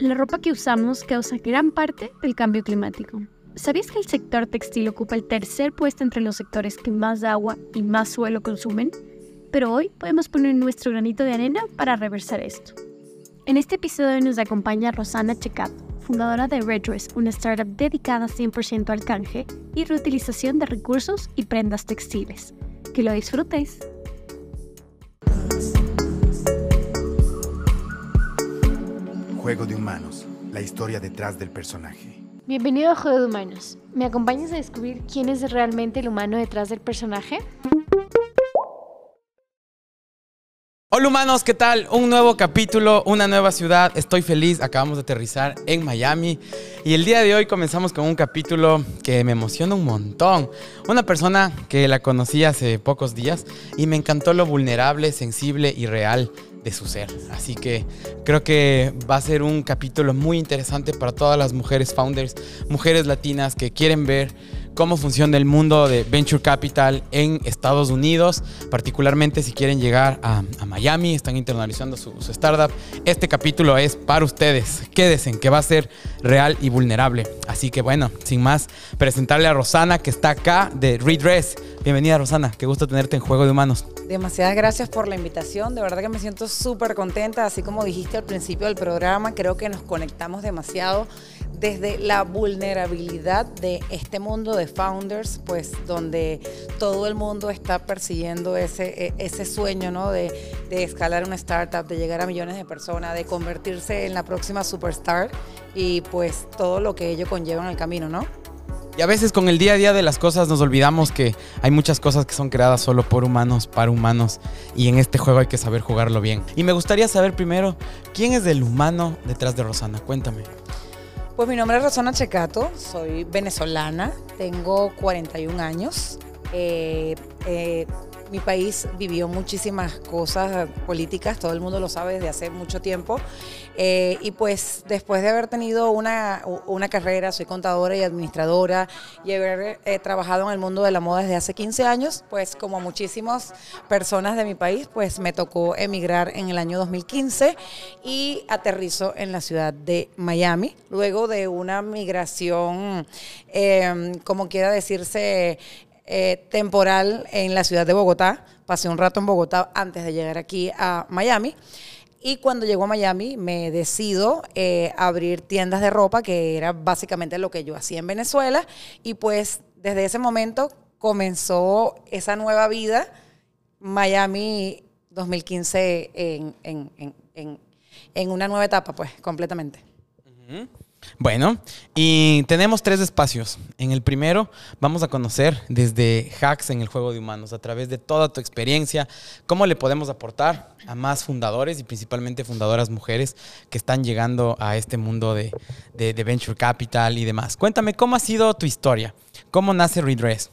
La ropa que usamos causa gran parte del cambio climático. ¿Sabías que el sector textil ocupa el tercer puesto entre los sectores que más agua y más suelo consumen? Pero hoy podemos poner nuestro granito de arena para reversar esto. En este episodio nos acompaña Rosana Checato, fundadora de Redress, una startup dedicada 100% al canje y reutilización de recursos y prendas textiles. Que lo disfrutes. Juego de Humanos, la historia detrás del personaje. Bienvenido a Juego de Humanos. ¿Me acompañas a descubrir quién es realmente el humano detrás del personaje? Hola humanos, ¿qué tal? Un nuevo capítulo, una nueva ciudad. Estoy feliz, acabamos de aterrizar en Miami y el día de hoy comenzamos con un capítulo que me emociona un montón. Una persona que la conocí hace pocos días y me encantó lo vulnerable, sensible y real de su ser. Así que creo que va a ser un capítulo muy interesante para todas las mujeres founders, mujeres latinas que quieren ver cómo funciona el mundo de Venture Capital en Estados Unidos, particularmente si quieren llegar a, Miami, están internalizando su, startup. Este capítulo es para ustedes. Quédense, que va a ser real y vulnerable. Así que bueno, sin más, presentarle a Rosana que está acá de Redress. Bienvenida Rosana, qué gusto tenerte en Juego de Humanos. Demasiadas gracias por la invitación, de verdad que me siento súper contenta, así como dijiste al principio del programa, creo que nos conectamos demasiado desde la vulnerabilidad de este mundo de founders, pues donde todo el mundo está persiguiendo ese, e, sueño, ¿no? De, de escalar una startup, de llegar a millones de personas, de convertirse en la próxima superstar y pues todo lo que ello conlleva en el camino, ¿no? Y a veces con el día a día de las cosas nos olvidamos que hay muchas cosas que son creadas solo por humanos, para humanos, y en este juego hay que saber jugarlo bien. Y me gustaría saber primero, ¿quién es el humano detrás de Rosana? Cuéntame. Pues mi nombre es Rosana Checato, soy venezolana, tengo 41 años. Eh, eh, mi país vivió muchísimas cosas políticas, todo el mundo lo sabe desde hace mucho tiempo. Eh, y pues después de haber tenido una, una, carrera, soy contadora y administradora y haber eh, trabajado en el mundo de la moda desde hace 15 años, pues como muchísimas personas de mi país, pues me tocó emigrar en el año 2015 y aterrizo en la ciudad de Miami, luego de una migración, eh, como quiera decirse, eh, temporal en la ciudad de Bogotá. Pasé un rato en Bogotá antes de llegar aquí a Miami. Y cuando llego a Miami me decido eh, abrir tiendas de ropa, que era básicamente lo que yo hacía en Venezuela. Y pues desde ese momento comenzó esa nueva vida, Miami 2015 en, en, una nueva etapa, pues, completamente. Bueno, y tenemos tres espacios. En el primero vamos a conocer desde hacks en el juego de humanos, a través de toda tu experiencia, cómo le podemos aportar a más fundadores y principalmente fundadoras mujeres que están llegando a este mundo de, venture capital y demás. Cuéntame, ¿cómo ha sido tu historia? ¿Cómo nace Redress?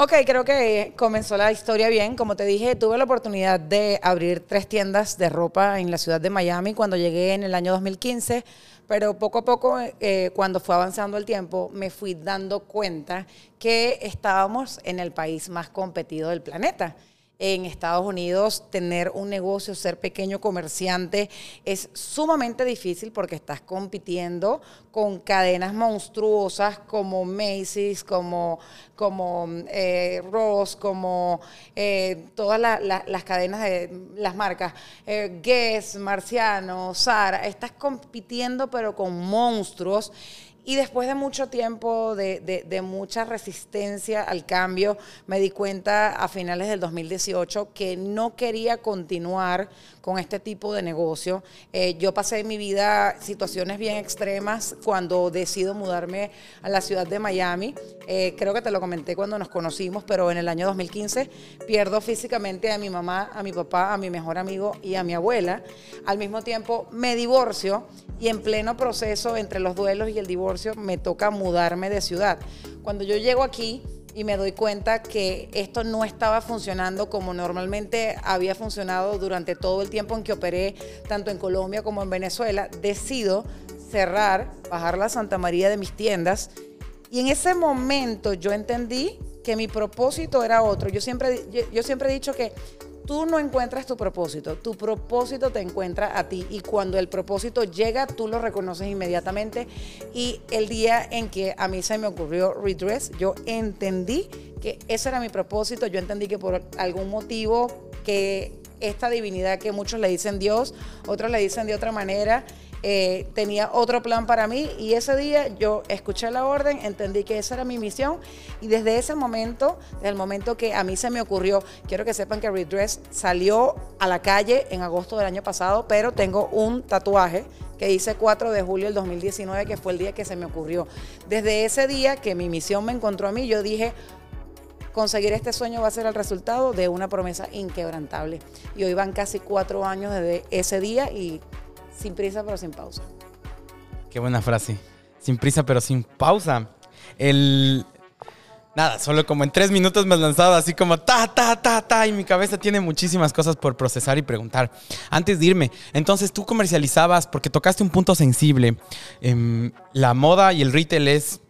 Ok, creo que comenzó la historia bien. Como te dije, tuve la oportunidad de abrir tres tiendas de ropa en la ciudad de Miami cuando llegué en el año 2015 pero poco a poco, eh, cuando fue avanzando el tiempo, me fui dando cuenta que estábamos en el país más competido del planeta en Estados Unidos tener un negocio, ser pequeño comerciante, es sumamente difícil porque estás compitiendo con cadenas monstruosas como Macy's, como, como eh, Ross, como eh, todas las cadenas de las marcas, eh, Guess, Marciano, Zara, estás compitiendo pero con monstruos y después de mucho tiempo, de, mucha resistencia al cambio, me di cuenta a finales del 2018 que no quería continuar con este tipo de negocio. Eh, yo pasé en mi vida situaciones bien extremas cuando decido mudarme a la ciudad de Miami. Eh, creo que te lo comenté cuando nos conocimos, pero en el año 2015 pierdo físicamente a mi mamá, a mi papá, a mi mejor amigo y a mi abuela. Al mismo tiempo me divorcio y en pleno proceso entre los duelos y el divorcio me toca mudarme de ciudad. Cuando yo llego aquí y me doy cuenta que esto no estaba funcionando como normalmente había funcionado durante todo el tiempo en que operé tanto en Colombia como en Venezuela, decido cerrar, bajar la Santa María de mis tiendas y en ese momento yo entendí que mi propósito era otro. Yo siempre, yo siempre he dicho que tú no encuentras tu propósito, tu propósito te encuentra a ti. Y cuando el propósito llega, tú lo reconoces inmediatamente. Y el día en que a mí se me ocurrió Redress, yo entendí que ese era mi propósito, yo entendí que por algún motivo que esta divinidad que muchos le dicen Dios, otros le dicen de otra manera, eh, tenía otro plan para mí y ese día yo escuché la orden, entendí que esa era mi misión y desde ese momento, desde el momento que a mí se me ocurrió, quiero que sepan que Redress salió a la calle en agosto del año pasado, pero tengo un tatuaje que hice 4 de julio del 2019, que fue el día que se me ocurrió. Desde ese día que mi misión me encontró a mí, yo dije, conseguir este sueño va a ser el resultado de una promesa inquebrantable. Y hoy van casi cuatro años desde ese día y sin prisa pero sin pausa. Qué buena frase. Sin prisa pero sin pausa. El... Nada, solo como en tres minutos me has lanzado así como ta, ta, ta, ta, y mi cabeza tiene muchísimas cosas por procesar y preguntar. Antes de irme, entonces tú comercializabas, porque tocaste un punto sensible, em, la moda y el retail es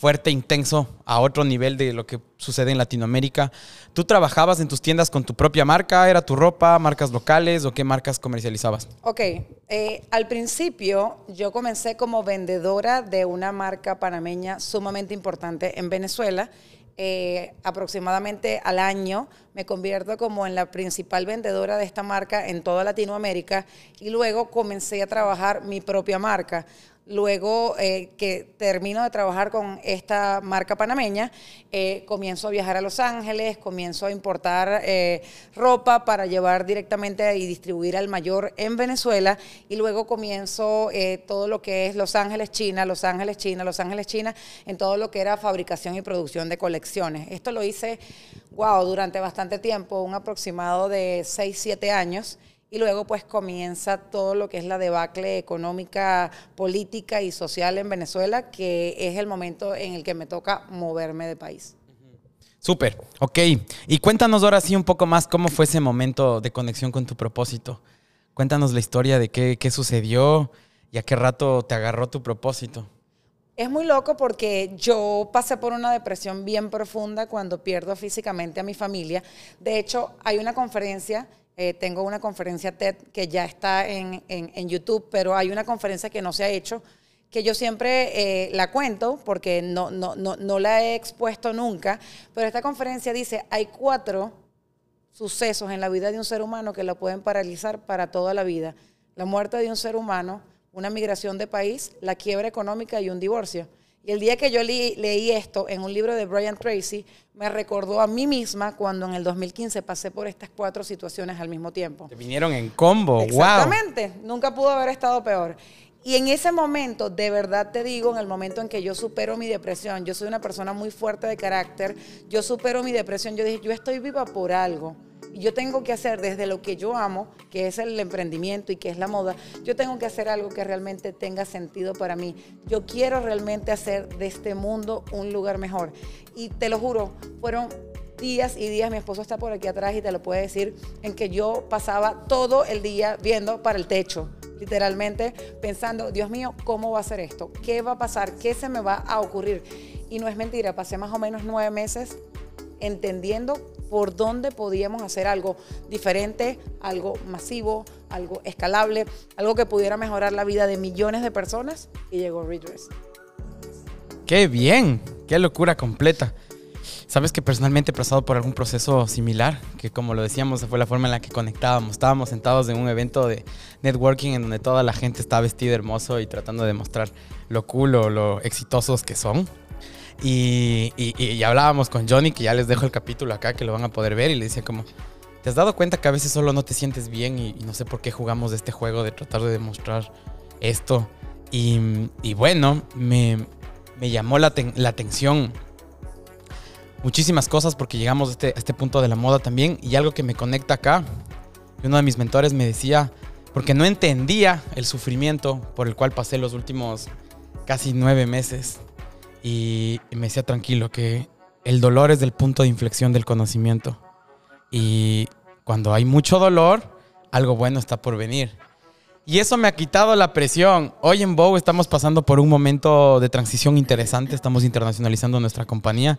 fuerte, intenso, a otro nivel de lo que sucede en Latinoamérica. ¿Tú trabajabas en tus tiendas con tu propia marca? ¿Era tu ropa, marcas locales o qué marcas comercializabas? Ok, eh, al principio yo comencé como vendedora de una marca panameña sumamente importante en Venezuela. Eh, aproximadamente al año me convierto como en la principal vendedora de esta marca en toda Latinoamérica y luego comencé a trabajar mi propia marca. Luego eh, que termino de trabajar con esta marca panameña, eh, comienzo a viajar a Los Ángeles, comienzo a importar eh, ropa para llevar directamente y distribuir al mayor en Venezuela y luego comienzo todo lo que es Los Ángeles, China, Los Ángeles, China, Los Ángeles, China, en todo lo que era fabricación y producción de colecciones. Esto lo hice, wow, durante bastante tiempo, un aproximado de 6, 7 años y luego pues comienza todo lo que es la debacle económica, política y social en Venezuela, que es el momento en el que me toca moverme de país. Súper, ok. Y cuéntanos ahora sí un poco más cómo fue ese momento de conexión con tu propósito. Cuéntanos la historia de qué, qué sucedió y a qué rato te agarró tu propósito. Es muy loco porque yo pasé por una depresión bien profunda cuando pierdo físicamente a mi familia. De hecho, hay una conferencia eh, tengo una conferencia TED que ya está en, YouTube, pero hay una conferencia que no se ha hecho, que yo siempre eh, la cuento porque no, no, no, no la he expuesto nunca, pero esta conferencia dice, hay cuatro sucesos en la vida de un ser humano que lo pueden paralizar para toda la vida. La muerte de un ser humano, una migración de país, la quiebra económica y un divorcio. Y el día que yo leí esto en un libro de Brian Tracy, me recordó a mí misma cuando en el 2015 pasé por estas cuatro situaciones al mismo tiempo. Te vinieron en combo, Exactamente, nunca pudo haber estado peor. Y en ese momento, de verdad te digo, en el momento en que yo supero mi depresión, yo soy una persona muy fuerte de carácter, yo supero mi depresión, yo dije, yo estoy viva por algo yo tengo que hacer desde lo que yo amo, que es el emprendimiento y que es la moda, yo tengo que hacer algo que realmente tenga sentido para mí. Yo quiero realmente hacer de este mundo un lugar mejor. Y te lo juro, fueron días y días, mi esposo está por aquí atrás y te lo puede decir, en que yo pasaba todo el día viendo para el techo, literalmente pensando, Dios mío, ¿cómo va a ser esto? ¿Qué va a pasar? ¿Qué se me va a ocurrir? Y no es mentira, pasé más o menos nueve meses entendiendo por dónde podíamos hacer algo diferente, algo masivo, algo escalable, algo que pudiera mejorar la vida de millones de personas y llegó Redress. ¡Qué bien! ¡Qué locura completa! Sabes que personalmente he pasado por algún proceso similar, que como lo decíamos, fue la forma en la que conectábamos. Estábamos sentados en un evento de networking en donde toda la gente está vestida hermoso y tratando de mostrar lo cool o lo exitosos que son. Y, hablábamos con Johnny, que ya les dejo el capítulo acá, que lo van a poder ver, y le decía como, ¿te has dado cuenta que a veces solo no te sientes bien y, no sé por qué jugamos este juego de tratar de demostrar esto? Y, bueno, me, llamó la, atención muchísimas cosas porque llegamos a este, a este punto de la moda también. Y algo que me conecta acá, uno de mis mentores me decía, porque no entendía el sufrimiento por el cual pasé los últimos casi nueve meses y me decía tranquilo que el dolor es del punto de inflexión del conocimiento. Y cuando hay mucho dolor, algo bueno está por venir. Y eso me ha quitado la presión. Hoy en Bow estamos pasando por un momento de transición interesante, estamos internacionalizando nuestra compañía,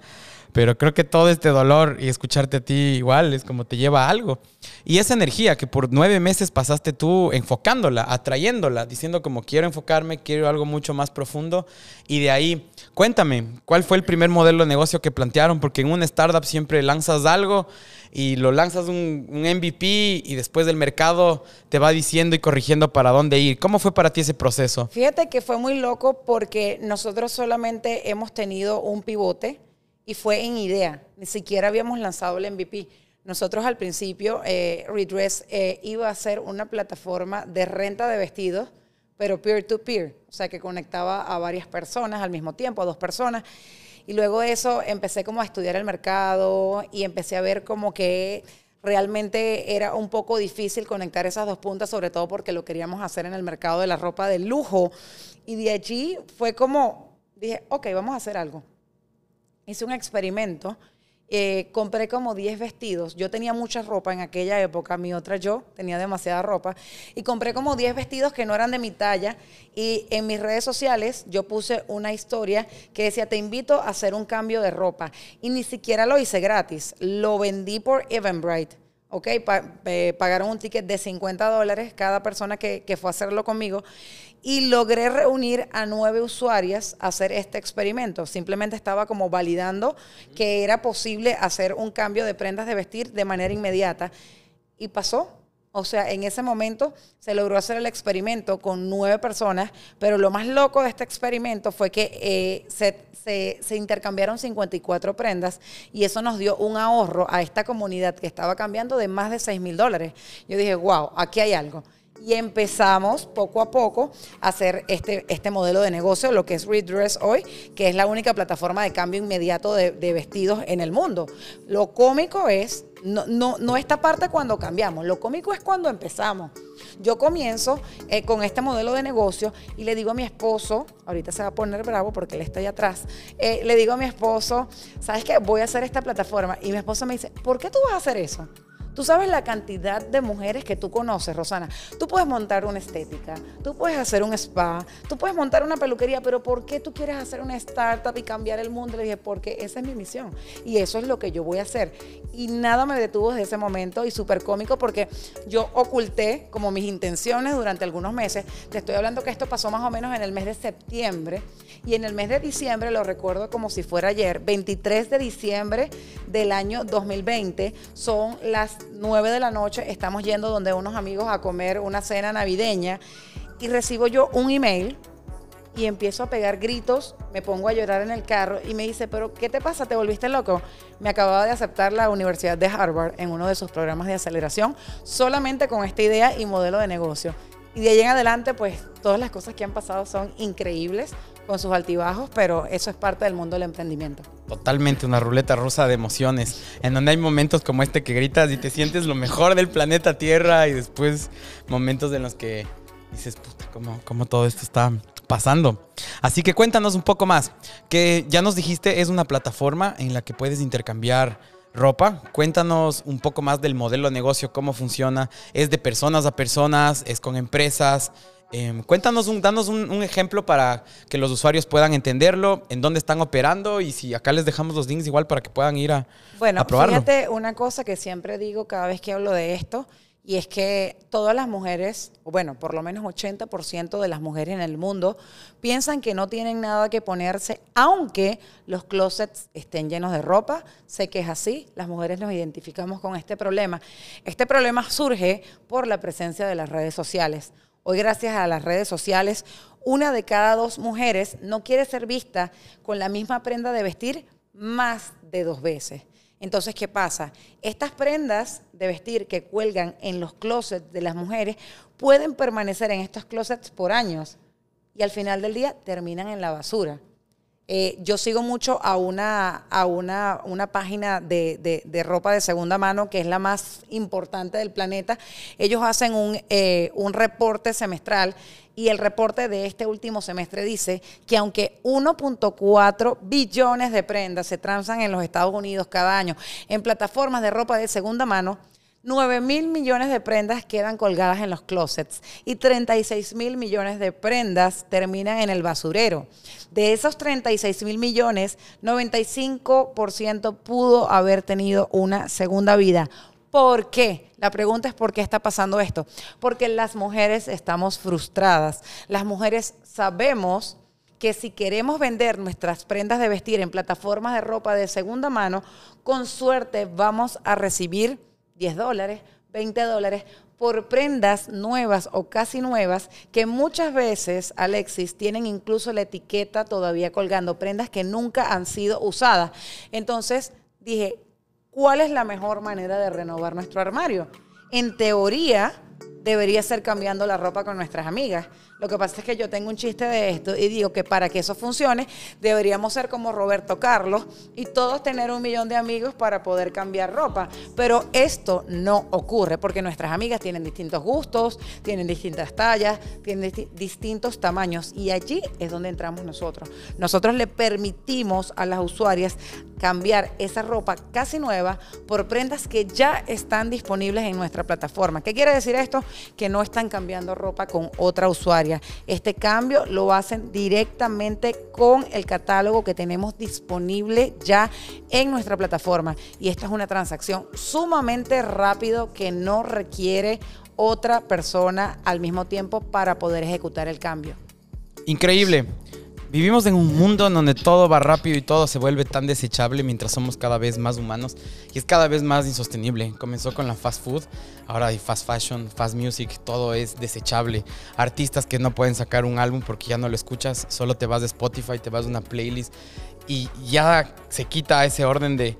pero creo que todo este dolor y escucharte a ti igual es como te lleva a algo. Y esa energía que por nueve meses pasaste tú enfocándola, atrayéndola, diciendo como quiero enfocarme, quiero algo mucho más profundo. Y de ahí, cuéntame, ¿cuál fue el primer modelo de negocio que plantearon? Porque en una startup siempre lanzas algo y lo lanzas un, un MVP y después del mercado te va diciendo y corrigiendo para dónde ir. ¿Cómo fue para ti ese proceso? Fíjate que fue muy loco porque nosotros solamente hemos tenido un pivote y fue en idea, ni siquiera habíamos lanzado el MVP. Nosotros al principio, eh, Redress eh, iba a ser una plataforma de renta de vestidos, pero peer-to-peer, o sea, que conectaba a varias personas al mismo tiempo, a dos personas. Y luego de eso empecé como a estudiar el mercado y empecé a ver como que realmente era un poco difícil conectar esas dos puntas, sobre todo porque lo queríamos hacer en el mercado de la ropa de lujo. Y de allí fue como, dije, ok, vamos a hacer algo. Hice un experimento eh, compré como 10 vestidos. Yo tenía mucha ropa en aquella época, mi otra yo tenía demasiada ropa. Y compré como 10 vestidos que no eran de mi talla. Y en mis redes sociales yo puse una historia que decía, te invito a hacer un cambio de ropa. Y ni siquiera lo hice gratis, lo vendí por Eventbrite. ¿Ok? Eh, pagaron un ticket de 50 dólares cada persona que, que, fue a hacerlo conmigo y logré reunir a nueve usuarias a hacer este experimento. Simplemente estaba como validando que era posible hacer un cambio de prendas de vestir de manera inmediata y pasó. O sea, en ese momento se logró hacer el experimento con nueve personas, pero lo más loco de este experimento fue que eh, se, se, intercambiaron 54 prendas y eso nos dio un ahorro a esta comunidad que estaba cambiando de más de 6 mil dólares. Yo dije, wow, aquí hay algo y empezamos poco a poco a hacer este, este modelo de negocio, lo que es Redress hoy, que es la única plataforma de cambio inmediato de, vestidos en el mundo. Lo cómico es, no, no, no, esta parte cuando cambiamos, lo cómico es cuando empezamos. Yo comienzo eh, con este modelo de negocio y le digo a mi esposo, ahorita se va a poner bravo porque él está allá atrás, eh, le digo a mi esposo, ¿sabes qué? Voy a hacer esta plataforma. Y mi esposo me dice, ¿por qué tú vas a hacer eso? Tú sabes la cantidad de mujeres que tú conoces, Rosana. Tú puedes montar una estética, tú puedes hacer un spa, tú puedes montar una peluquería, pero ¿por qué tú quieres hacer una startup y cambiar el mundo? Le dije, porque esa es mi misión y eso es lo que yo voy a hacer. Y nada me detuvo desde ese momento y súper cómico porque yo oculté como mis intenciones durante algunos meses. Te estoy hablando que esto pasó más o menos en el mes de septiembre y en el mes de diciembre, lo recuerdo como si fuera ayer, 23 de diciembre del año 2020, son las 9 de la noche, estamos yendo donde unos amigos a comer una cena navideña y recibo yo un email y empiezo a pegar gritos, me pongo a llorar en el carro y me dice, pero ¿qué te pasa? ¿Te volviste loco? Me acababa de aceptar la Universidad de Harvard en uno de sus programas de aceleración solamente con esta idea y modelo de negocio. Y de ahí en adelante, pues todas las cosas que han pasado son increíbles con sus altibajos, pero eso es parte del mundo del emprendimiento. Totalmente una ruleta rusa de emociones, en donde hay momentos como este que gritas y te sientes lo mejor del planeta Tierra y después momentos en los que dices, puta, ¿cómo, cómo todo esto está pasando? Así que cuéntanos un poco más, que ya nos dijiste es una plataforma en la que puedes intercambiar ropa. Cuéntanos un poco más del modelo de negocio, cómo funciona. ¿Es de personas a personas? ¿Es con empresas? Em, cuéntanos, un, danos un, ejemplo para que los usuarios puedan entenderlo, en dónde están operando y si acá les dejamos los links igual para que puedan ir a, bueno, a probarlo. Fíjate una cosa que siempre digo cada vez que hablo de esto, y es que todas las mujeres, bueno, por lo menos 80% de las mujeres en el mundo, piensan que no tienen nada que ponerse, aunque los closets estén llenos de ropa. Sé que es así, las mujeres nos identificamos con este problema. Este problema surge por la presencia de las redes sociales. Hoy, gracias a las redes sociales, una de cada dos mujeres no quiere ser vista con la misma prenda de vestir más de dos veces. Entonces, ¿qué pasa? Estas prendas de vestir que cuelgan en los closets de las mujeres pueden permanecer en estos closets por años y al final del día terminan en la basura. Eh, yo sigo mucho a una, a una, una página de, de, ropa de segunda mano que es la más importante del planeta. Ellos hacen un, eh, un reporte semestral y el reporte de este último semestre dice que aunque 1.4 billones de prendas se transan en los Estados Unidos cada año en plataformas de ropa de segunda mano, 9 mil millones de prendas quedan colgadas en los closets y 36 mil millones de prendas terminan en el basurero. De esos 36 mil millones, 95% pudo haber tenido una segunda vida. ¿Por qué? La pregunta es ¿por qué está pasando esto? Porque las mujeres estamos frustradas. Las mujeres sabemos que si queremos vender nuestras prendas de vestir en plataformas de ropa de segunda mano, con suerte vamos a recibir 10 dólares, 20 dólares por prendas nuevas o casi nuevas que muchas veces, Alexis, tienen incluso la etiqueta todavía colgando, prendas que nunca han sido usadas. Entonces dije, ¿cuál es la mejor manera de renovar nuestro armario? En teoría, debería ser cambiando la ropa con nuestras amigas. Lo que pasa es que yo tengo un chiste de esto y digo que para que eso funcione deberíamos ser como Roberto Carlos y todos tener un millón de amigos para poder cambiar ropa. Pero esto no ocurre porque nuestras amigas tienen distintos gustos, tienen distintas tallas, tienen distintos tamaños y allí es donde entramos nosotros. Nosotros le permitimos a las usuarias cambiar esa ropa casi nueva por prendas que ya están disponibles en nuestra plataforma. ¿Qué quiere decir esto? Que no están cambiando ropa con otra usuaria este cambio lo hacen directamente con el catálogo que tenemos disponible ya en nuestra plataforma. Y esta es una transacción sumamente rápido que no requiere otra persona al mismo tiempo para poder ejecutar el cambio. Increíble. Vivimos en un mundo en donde todo va rápido y todo se vuelve tan desechable mientras somos cada vez más humanos y es cada vez más insostenible. Comenzó con la fast food, ahora hay fast fashion, fast music, todo es desechable. Artistas que no pueden sacar un álbum porque ya no lo escuchas, solo te vas de Spotify, te vas de una playlist y ya se quita ese orden de,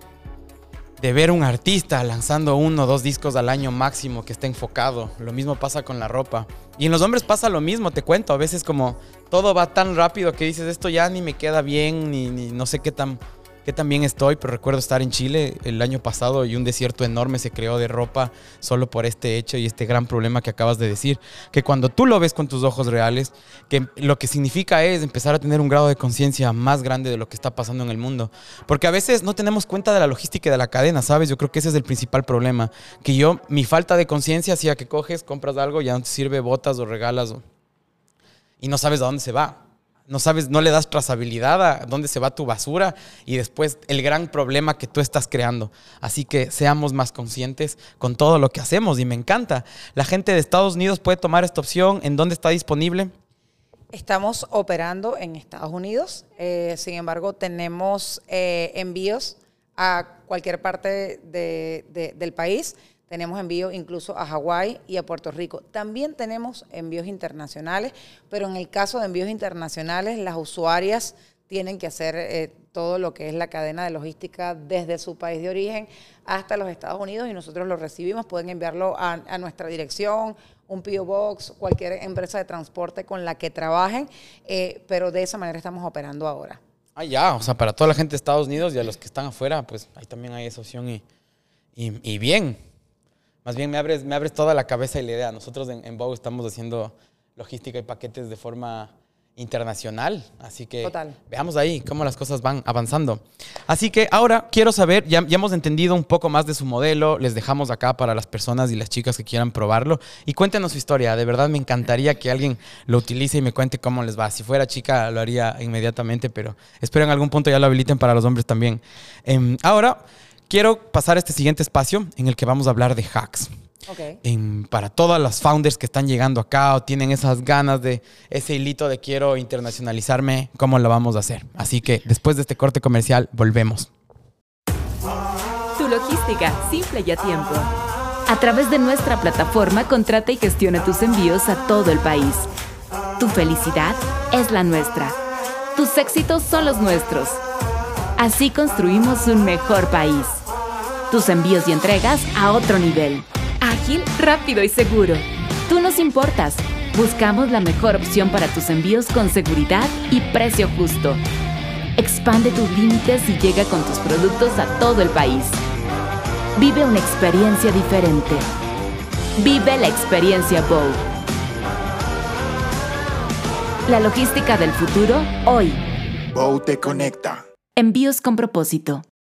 de ver un artista lanzando uno o dos discos al año máximo que esté enfocado. Lo mismo pasa con la ropa. Y en los hombres pasa lo mismo, te cuento. A veces como todo va tan rápido que dices, esto ya ni me queda bien, ni, no sé qué tan que también estoy, pero recuerdo estar en Chile el año pasado y un desierto enorme se creó de ropa solo por este hecho y este gran problema que acabas de decir, que cuando tú lo ves con tus ojos reales, que lo que significa es empezar a tener un grado de conciencia más grande de lo que está pasando en el mundo, porque a veces no tenemos cuenta de la logística de la cadena, ¿sabes? Yo creo que ese es el principal problema, que yo, mi falta de conciencia hacía que coges, compras algo, ya no te sirve, botas o regalas y no sabes a dónde se va no sabes, no le das trazabilidad a dónde se va tu basura y después el gran problema que tú estás creando. Así que seamos más conscientes con todo lo que hacemos y me encanta. La gente de Estados Unidos puede tomar esta opción. ¿En dónde está disponible? Estamos operando en Estados Unidos, eh, sin embargo tenemos eh, envíos a cualquier parte del país. Tenemos envíos incluso a Hawái y a Puerto Rico. También tenemos envíos internacionales, pero en el caso de envíos internacionales, las usuarias tienen que hacer eh, todo lo que es la cadena de logística desde su país de origen hasta los Estados Unidos y nosotros lo recibimos. Pueden enviarlo a, nuestra dirección, un PO Box, cualquier empresa de transporte con la que trabajen, eh, pero de esa manera estamos operando ahora. Ah, ya, o sea, para toda la gente de Estados Unidos y a los que están afuera, pues ahí también hay esa opción y, y, y bien. Más bien me abres, me abres toda la cabeza y la idea. Nosotros en, en Bow estamos haciendo logística y paquetes de forma internacional. Así que veamos ahí cómo las cosas van avanzando. Así que ahora quiero saber, ya, ya, hemos entendido un poco más de su modelo, les dejamos acá para las personas y las chicas que quieran probarlo. Y cuéntenos su historia, de verdad me encantaría que alguien lo utilice y me cuente cómo les va. Si fuera chica lo haría inmediatamente, pero espero en algún punto ya lo habiliten para los hombres también. Em, ahora quiero pasar a este siguiente espacio en el que vamos a hablar de hacks. para todas las founders que están llegando acá o tienen esas ganas de ese hilito de quiero internacionalizarme, ¿cómo lo vamos a hacer? Así que después de este corte comercial, volvemos. Tu logística, simple y a tiempo. A través de nuestra plataforma, contrata y gestiona tus envíos a todo el país. Tu felicidad es la nuestra. Tus éxitos son los nuestros. Así construimos un mejor país tus envíos y entregas a otro nivel. Ágil, rápido y seguro. Tú nos importas. Buscamos la mejor opción para tus envíos con seguridad y precio justo. Expande tus límites y llega con tus productos a todo el país. Vive una experiencia diferente. Vive la experiencia Bow. La logística del futuro hoy. Bow te conecta. Envíos con propósito.